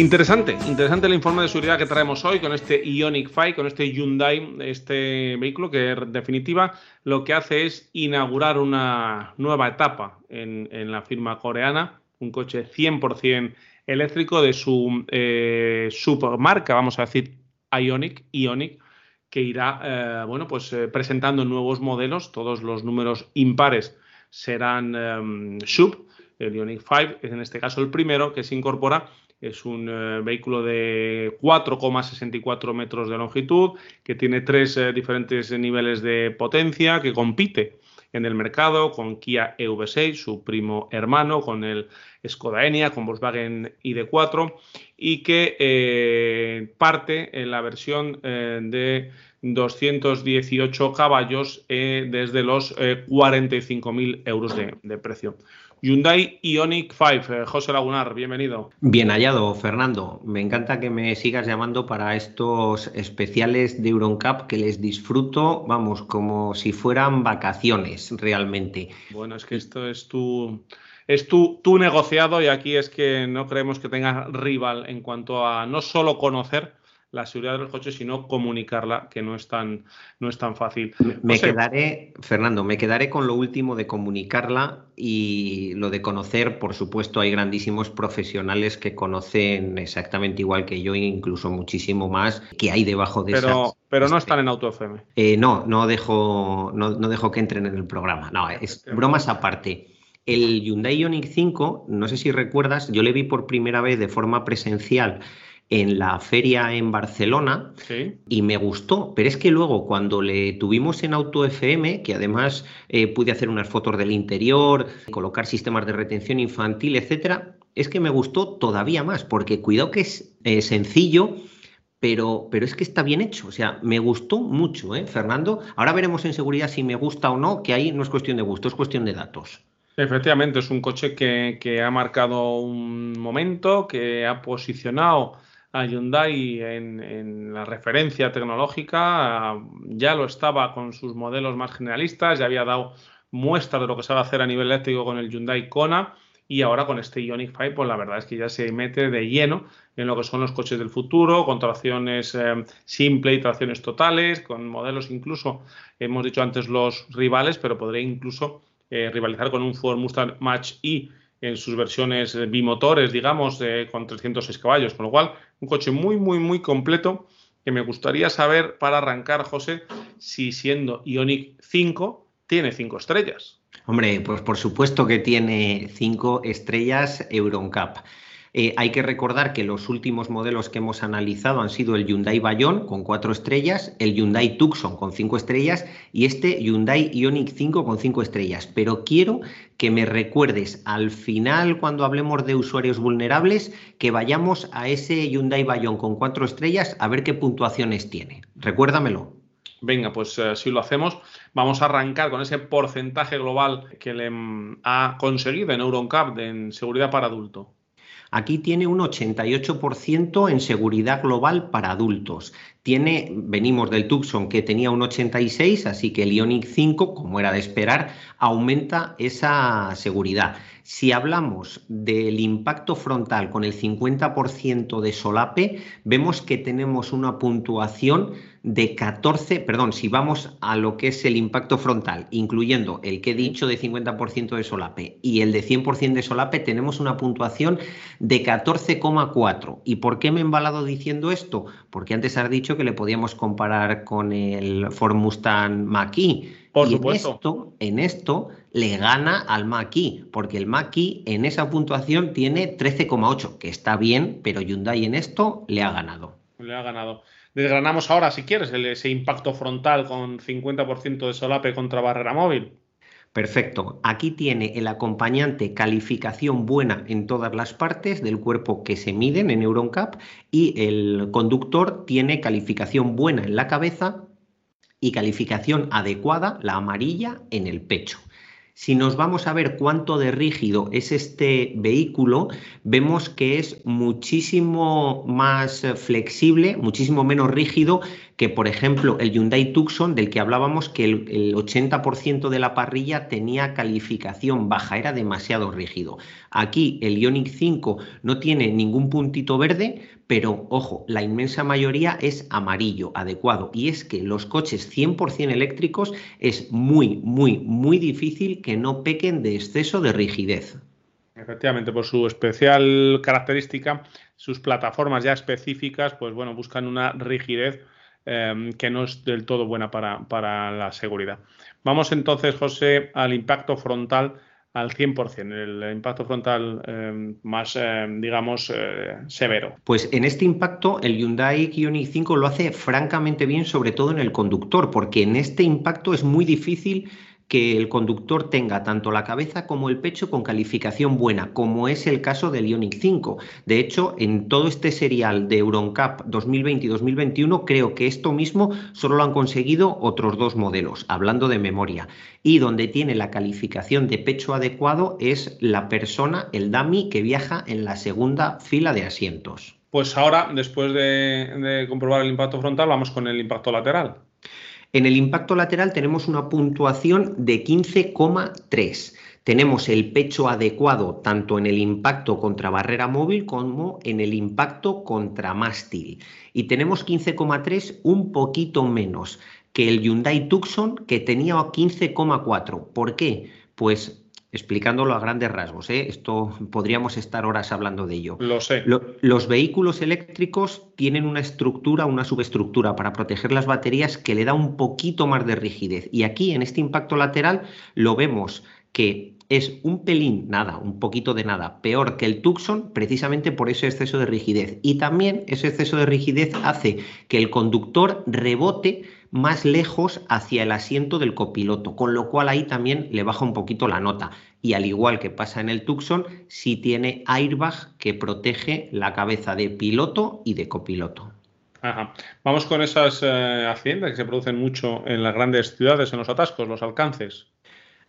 Interesante, interesante el informe de seguridad que traemos hoy con este Ionic 5, con este Hyundai, este vehículo que en definitiva lo que hace es inaugurar una nueva etapa en, la firma coreana, un coche 100% eléctrico de su eh, submarca, vamos a decir Ionic, Ionic, que irá eh, bueno, pues, eh, presentando nuevos modelos, todos los números impares serán em, sub, el Ionic 5 es en este caso el primero que se incorpora es un eh, vehículo de 4,64 metros de longitud, que tiene tres eh, diferentes niveles de potencia, que compite en el mercado con Kia EV6, su primo hermano, con el Skoda Enyaq, con Volkswagen ID4 y que eh, parte en la versión de 218 caballos desde los 45.000 euros de precio. Hyundai Ionic 5. Eh, José Lagunar, bienvenido. Bien hallado, Fernando. Me encanta que me sigas llamando para estos especiales de Euroncap que les disfruto, vamos, como si fueran vacaciones realmente. Bueno, es que esto es tu, es tu, tu negociado y aquí es que no creemos que tenga rival en cuanto a no solo conocer, la seguridad de los coches, sino comunicarla, que no es tan, no es tan fácil. Me, quedaré, Fernando, me quedaré con lo último de comunicarla y lo de conocer, por supuesto, hay grandísimos profesionales que conocen exactamente igual que yo, incluso muchísimo más, que hay debajo de pero, Pero no están en Auto FM. Eh, no, no dejo, no, no dejo que entren en el programa. No, es bromas aparte. El Hyundai Ioniq 5, no sé si recuerdas, yo le vi por primera vez de forma presencial en la feria en Barcelona y me gustó, pero es que luego cuando le tuvimos en Auto FM, que además eh, pude hacer unas fotos del interior, colocar sistemas de retención infantil, etcétera, es que me gustó todavía más, porque cuidado que es eh, sencillo, pero, pero es que está bien hecho. O sea, me gustó mucho, ¿eh, Fernando? Ahora veremos en seguridad si me gusta o no, que ahí no es cuestión de gusto, es cuestión de datos. Efectivamente, es un coche que, que ha marcado un momento, que ha posicionado a Hyundai en, la referencia tecnológica, ya lo estaba con sus modelos más generalistas, ya había dado muestra de lo que a hacer a nivel eléctrico con el Hyundai Kona y ahora con este Ioniq 5, pues la verdad es que ya se mete de lleno en lo que son los coches del futuro, con tracciones eh, simple y tracciones totales, con modelos incluso, hemos dicho antes los rivales, pero podría incluso eh, rivalizar con un Ford Mustang Match E en sus versiones bimotores, digamos, con 306 caballos, con lo cual un coche muy, muy, muy completo que me gustaría saber para arrancar, José, si siendo Ionic 5 tiene 5 estrellas. Hombre, pues por supuesto que tiene 5 estrellas Euroncap. Eh, hay que recordar que los últimos modelos que hemos analizado han sido el Hyundai Bayon con cuatro estrellas, el Hyundai Tucson con cinco estrellas y este Hyundai Ioniq 5 con cinco estrellas. Pero quiero que me recuerdes al final, cuando hablemos de usuarios vulnerables, que vayamos a ese Hyundai Bayon con cuatro estrellas a ver qué puntuaciones tiene. Recuérdamelo. Venga, pues eh, si lo hacemos, vamos a arrancar con ese porcentaje global que le mm, ha conseguido en Euroncap en seguridad para adulto. Aquí tiene un 88% en seguridad global para adultos. Tiene, venimos del Tucson que tenía un 86, así que el Ioniq 5, como era de esperar, aumenta esa seguridad. Si hablamos del impacto frontal con el 50% de solape, vemos que tenemos una puntuación de 14, perdón, si vamos a lo que es el impacto frontal, incluyendo el que he dicho de 50% de solape y el de 100% de solape, tenemos una puntuación de 14,4. ¿Y por qué me he embalado diciendo esto? Porque antes has dicho que le podíamos comparar con el Ford Mustang Mach-E. Por y supuesto. En esto, en esto le gana al Mach-E, porque el Mach-E en esa puntuación tiene 13,8, que está bien, pero Hyundai en esto le ha ganado. Le ha ganado. Desgranamos ahora, si quieres, ese impacto frontal con 50% de solape contra barrera móvil. Perfecto. Aquí tiene el acompañante calificación buena en todas las partes del cuerpo que se miden en EuronCap y el conductor tiene calificación buena en la cabeza y calificación adecuada, la amarilla, en el pecho. Si nos vamos a ver cuánto de rígido es este vehículo, vemos que es muchísimo más flexible, muchísimo menos rígido que, por ejemplo, el Hyundai Tucson, del que hablábamos que el, 80% de la parrilla tenía calificación baja, era demasiado rígido. Aquí el Ioniq 5 no tiene ningún puntito verde, pero ojo, la inmensa mayoría es amarillo, adecuado. Y es que los coches 100% eléctricos es muy, muy, muy difícil que no pequen de exceso de rigidez. Efectivamente, por su especial característica, sus plataformas ya específicas, pues bueno, buscan una rigidez Em, que no es del todo buena para, la seguridad. Vamos entonces, José, al impacto frontal al 100%, el impacto frontal em, más, em, digamos, eh, severo. Pues en este impacto el Hyundai Ioniq 5 lo hace francamente bien, sobre todo en el conductor, porque en este impacto es muy difícil que el conductor tenga tanto la cabeza como el pecho con calificación buena, como es el caso del Ioniq 5. De hecho, en todo este serial de EuronCap 2020 y 2021, creo que esto mismo solo lo han conseguido otros dos modelos, hablando de memoria. Y donde tiene la calificación de pecho adecuado es la persona, el dummy, que viaja en la segunda fila de asientos. Pues ahora, después de, de comprobar el impacto frontal, vamos con el impacto lateral. En el impacto lateral tenemos una puntuación de 15,3. Tenemos el pecho adecuado tanto en el impacto contra barrera móvil como en el impacto contra mástil. Y tenemos 15,3 un poquito menos que el Hyundai Tucson que tenía 15,4. ¿Por qué? Pues explicándolo a grandes rasgos. ¿eh? Esto podríamos estar horas hablando de ello. Lo sé. los vehículos eléctricos tienen una estructura, una subestructura para proteger las baterías que le da un poquito más de rigidez. Y aquí en este impacto lateral lo vemos que es un pelín, nada, un poquito de nada, peor que el Tucson precisamente por ese exceso de rigidez. Y también ese exceso de rigidez hace que el conductor rebote más lejos hacia el asiento del copiloto, con lo cual ahí también le baja un poquito la nota. Y al igual que pasa en el Tucson, sí tiene airbag que protege la cabeza de piloto y de copiloto. Vamos con esas eh, accidentes que se producen mucho en las grandes ciudades, en los atascos, los alcances.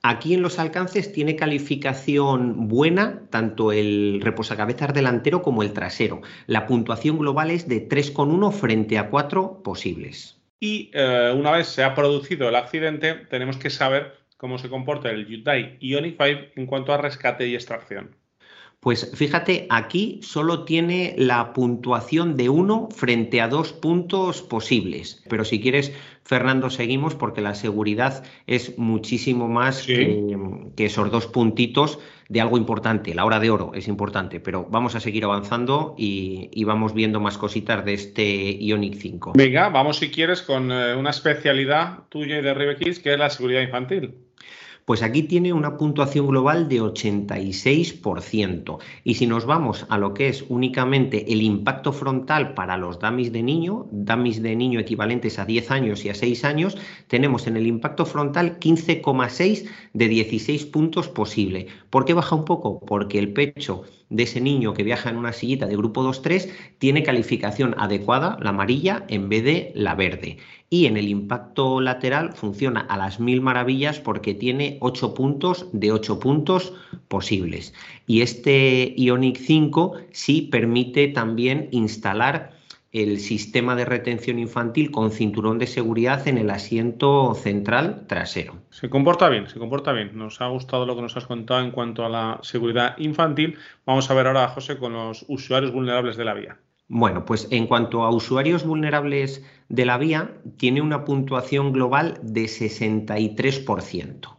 Aquí en los alcances tiene calificación buena tanto el reposacabezas delantero como el trasero. La puntuación global es de 3,1 frente a 4 posibles. Y eh, una vez se ha producido el accidente, tenemos que saber cómo se comporta el Hyundai Ioniq 5 en cuanto a rescate y extracción. Pues fíjate, aquí solo tiene la puntuación de 1 frente a dos puntos posibles. Pero si quieres, Fernando, seguimos porque la seguridad es muchísimo más que, esos dos puntitos de algo importante. La hora de oro es importante, pero vamos a seguir avanzando y, vamos viendo más cositas de este Ionic 5. Venga, vamos si quieres con eh, una especialidad tuya y de Ribekids, que es la seguridad infantil. Pues aquí tiene una puntuación global de 86%. Y si nos vamos a lo que es únicamente el impacto frontal para los dummies de niño, dummies de niño equivalentes a 10 años y a 6 años, tenemos en el impacto frontal 15,6 de 16 puntos posible. ¿Por qué baja un poco? Porque el pecho de ese niño que viaja en una sillita de grupo 2-3 tiene calificación adecuada, la amarilla, en vez de la verde y en el impacto lateral funciona a las mil maravillas porque tiene 8 puntos de 8 puntos posibles. Y este Ionic 5 sí permite también instalar el sistema de retención infantil con cinturón de seguridad en el asiento central trasero. Se comporta bien, se comporta bien. Nos ha gustado lo que nos has contado en cuanto a la seguridad infantil. Vamos a ver ahora, José, con los usuarios vulnerables de la vía. Bueno, pues en cuanto a usuarios vulnerables de la vía, tiene una puntuación global de 63%.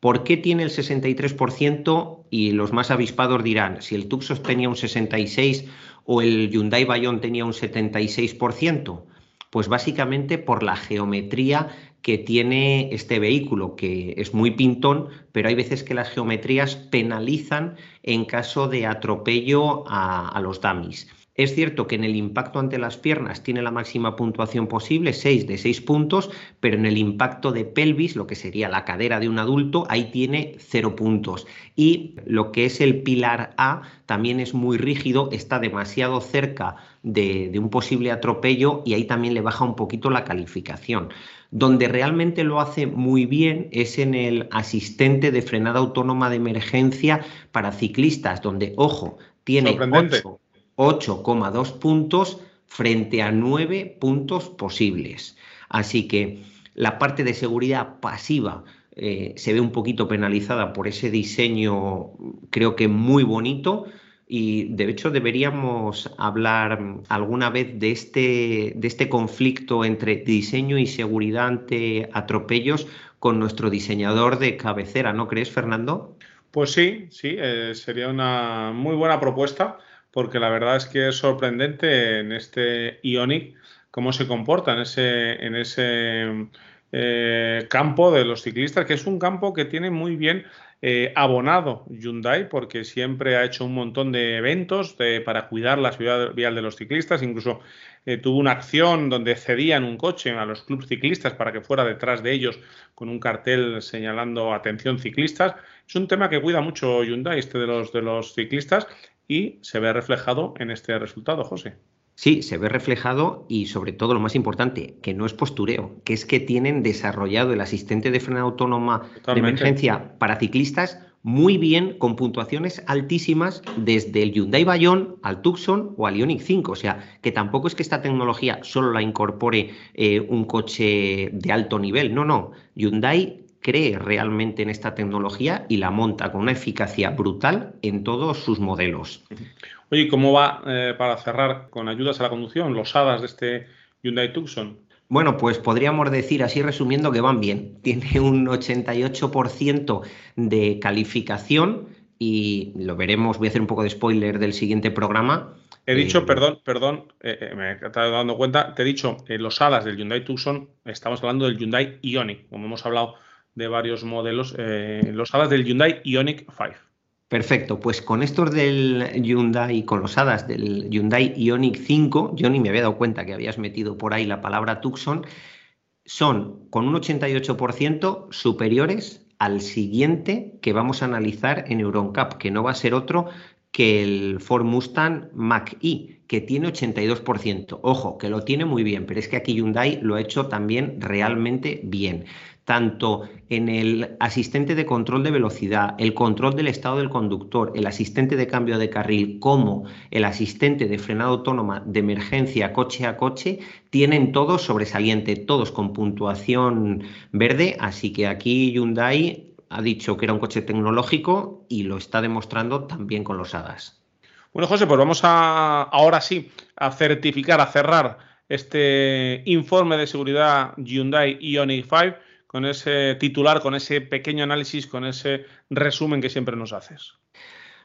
¿Por qué tiene el 63%? Y los más avispados dirán, si el Tucson tenía un 66% o el Hyundai Bayon tenía un 76%, pues básicamente por la geometría que tiene este vehículo, que es muy pintón, pero hay veces que las geometrías penalizan en caso de atropello a, a los dummies. Es cierto que en el impacto ante las piernas tiene la máxima puntuación posible, 6 de 6 puntos, pero en el impacto de pelvis, lo que sería la cadera de un adulto, ahí tiene 0 puntos. Y lo que es el pilar A también es muy rígido, está demasiado cerca de, de un posible atropello y ahí también le baja un poquito la calificación. Donde realmente lo hace muy bien es en el asistente de frenada autónoma de emergencia para ciclistas, donde, ojo, tiene 8 8,2 puntos frente a 9 puntos posibles. Así que la parte de seguridad pasiva eh, se ve un poquito penalizada por ese diseño, creo que muy bonito. Y de hecho deberíamos hablar alguna vez de este, de este conflicto entre diseño y seguridad ante atropellos con nuestro diseñador de cabecera, ¿no crees, Fernando? Pues sí, sí, eh, sería una muy buena propuesta porque la verdad es que es sorprendente en este Ionic cómo se comporta en ese, en ese eh, campo de los ciclistas, que es un campo que tiene muy bien eh, abonado Hyundai, porque siempre ha hecho un montón de eventos para cuidar la ciudad vial de los ciclistas, incluso eh, tuvo una acción donde cedían un coche a los clubes ciclistas para que fuera detrás de ellos con un cartel señalando atención ciclistas. Es un tema que cuida mucho Hyundai, este de los, de los ciclistas, y se ve reflejado en este resultado, José. Sí, se ve reflejado y sobre todo lo más importante, que no es postureo, que es que tienen desarrollado el asistente de freno autónoma de emergencia para ciclistas muy bien, con puntuaciones altísimas desde el Hyundai Bayon al Tucson o al Ioniq 5. O sea, que tampoco es que esta tecnología solo la incorpore eh, un coche de alto nivel. No, no. Hyundai cree realmente en esta tecnología y la monta con una eficacia brutal en todos sus modelos. Oye, ¿cómo va, eh, para cerrar, con ayudas a la conducción, los HADAS de este Hyundai Tucson? Bueno, pues podríamos decir así resumiendo que van bien. Tiene un 88% de calificación y lo veremos, voy a hacer un poco de spoiler del siguiente programa. He dicho, eh, perdón, perdón, eh, me he estado dando cuenta, te he dicho, los HADAS del Hyundai Tucson, estamos hablando del Hyundai Ioniq, como hemos hablado de varios modelos, eh, los hadas del Hyundai Ioniq 5. Perfecto, pues con estos del Hyundai, con los hadas del Hyundai Ioniq 5, yo ni me había dado cuenta que habías metido por ahí la palabra Tucson, son con un 88% superiores al siguiente que vamos a analizar en EuronCap, que no va a ser otro que el Ford Mustang Mach-E, que tiene 82%. Ojo, que lo tiene muy bien, pero es que aquí Hyundai lo ha hecho también realmente bien tanto en el asistente de control de velocidad, el control del estado del conductor, el asistente de cambio de carril, como el asistente de frenado autónoma de emergencia coche a coche, tienen todos sobresaliente, todos con puntuación verde, así que aquí Hyundai ha dicho que era un coche tecnológico y lo está demostrando también con los HADAS. Bueno, José, pues vamos ahora sí a certificar, a cerrar este informe de seguridad Hyundai Ioniq 5 con ese titular, con ese pequeño análisis, con ese resumen que siempre nos haces?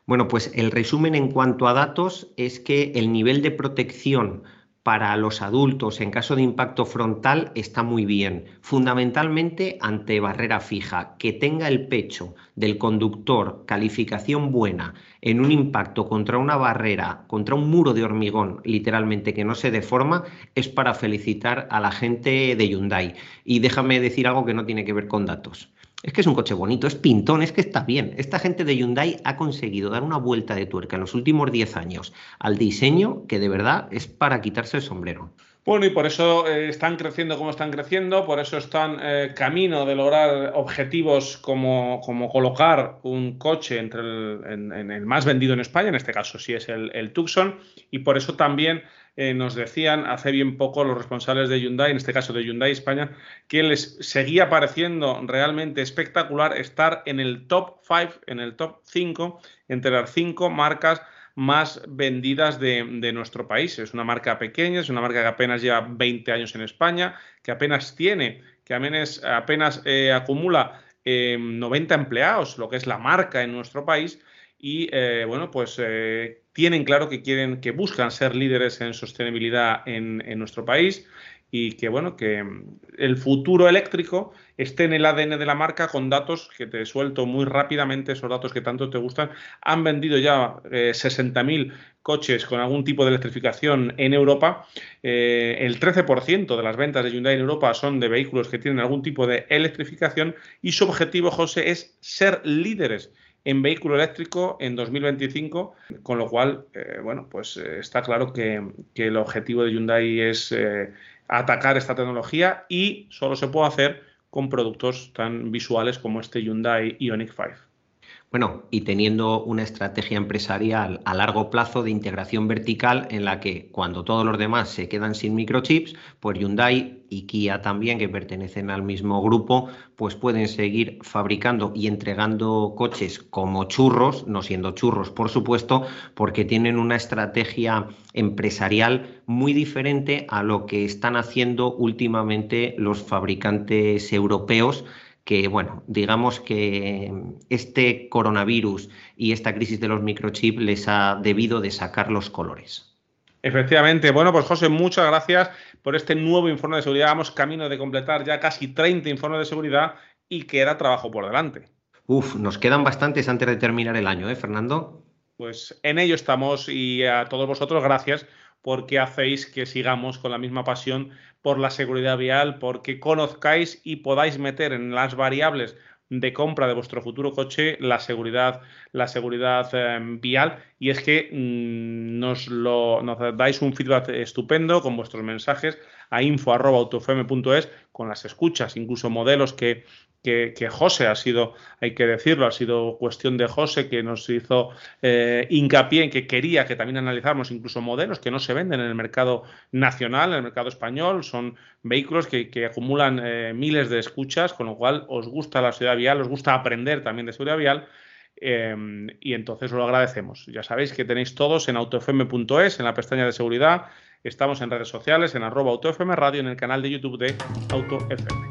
Bueno, pues el resumen en cuanto a datos es que el nivel de protección para los adultos en caso de impacto frontal está muy bien, fundamentalmente ante barrera fija, que tenga el pecho del conductor calificación buena en un impacto contra una barrera, contra un muro de hormigón, literalmente que no se deforma, es para felicitar a la gente de Hyundai. Y déjame decir algo que no tiene que ver con datos. Es que es un coche bonito, es pintón, es que está bien. Esta gente de Hyundai ha conseguido dar una vuelta de tuerca en los últimos 10 años al diseño que de verdad es para quitarse el sombrero. Bueno, y por eso eh, están creciendo como están creciendo, por eso están eh, camino de lograr objetivos como, como colocar un coche entre el, en, el más vendido en España, en este caso sí es el, Tucson, y por eso también eh, nos decían hace bien poco los responsables de Hyundai, en este caso de Hyundai España, que les seguía pareciendo realmente espectacular estar en el top 5, en el top 5, entre las cinco marcas más vendidas de, nuestro país. Es una marca pequeña, es una marca que apenas lleva 20 años en España, que apenas tiene, que apenas, apenas eh, acumula 90 eh, empleados, lo que es la marca en nuestro país. Y bueno, pues tienen claro que quieren, que buscan ser líderes en sostenibilidad en, nuestro país, y que bueno, que el futuro eléctrico esté en el ADN de la marca con datos que te suelto muy rápidamente, esos datos que tanto te gustan. Han vendido ya 60.000 coches con algún tipo de electrificación en Europa. Eh, el 13% de las ventas de Hyundai en Europa son de vehículos que tienen algún tipo de electrificación y su objetivo, José, es ser líderes en vehículo eléctrico en 2025, con lo cual, eh, bueno, pues eh, está claro que, el objetivo de Hyundai es atacar esta tecnología y solo se puede hacer con productos tan visuales como este Hyundai Ioniq 5. Bueno, y teniendo una estrategia empresarial a largo plazo de integración vertical en la que cuando todos los demás se quedan sin microchips, pues Hyundai y Kia también, que pertenecen al mismo grupo, pues pueden seguir fabricando y entregando coches como churros, no siendo churros por supuesto, porque tienen una estrategia empresarial muy diferente a lo que están haciendo últimamente los fabricantes europeos que, bueno, digamos que este coronavirus y esta crisis de los microchips les ha debido de sacar los colores. Efectivamente. Bueno, pues José, muchas gracias por este nuevo informe de seguridad. Vamos camino de completar ya casi 30 informes de seguridad y queda trabajo por delante. Uf, nos quedan bastantes antes de terminar el año, ¿eh, Fernando? Pues en ello estamos y a todos vosotros gracias porque hacéis que sigamos con la misma pasión por la seguridad vial, porque conozcáis y podáis meter en las variables de compra de vuestro futuro coche la seguridad, la seguridad em, vial. Y es que mm, nos, lo, nos dais un feedback estupendo con vuestros mensajes a info.autofm.es con las escuchas, incluso modelos que, que, José ha sido, hay que decirlo, ha sido cuestión de José que nos hizo eh, hincapié en que quería que también analizáramos incluso modelos que no se venden en el mercado nacional, en el mercado español, son vehículos que, acumulan eh, miles de escuchas, con lo cual os gusta la seguridad vial, os gusta aprender también de seguridad vial. Em, y entonces os lo agradecemos. Ya sabéis que tenéis todos en autofm.es, en la pestaña de seguridad. Estamos en redes sociales, en arroba autofm radio, en el canal de YouTube de AutoFM.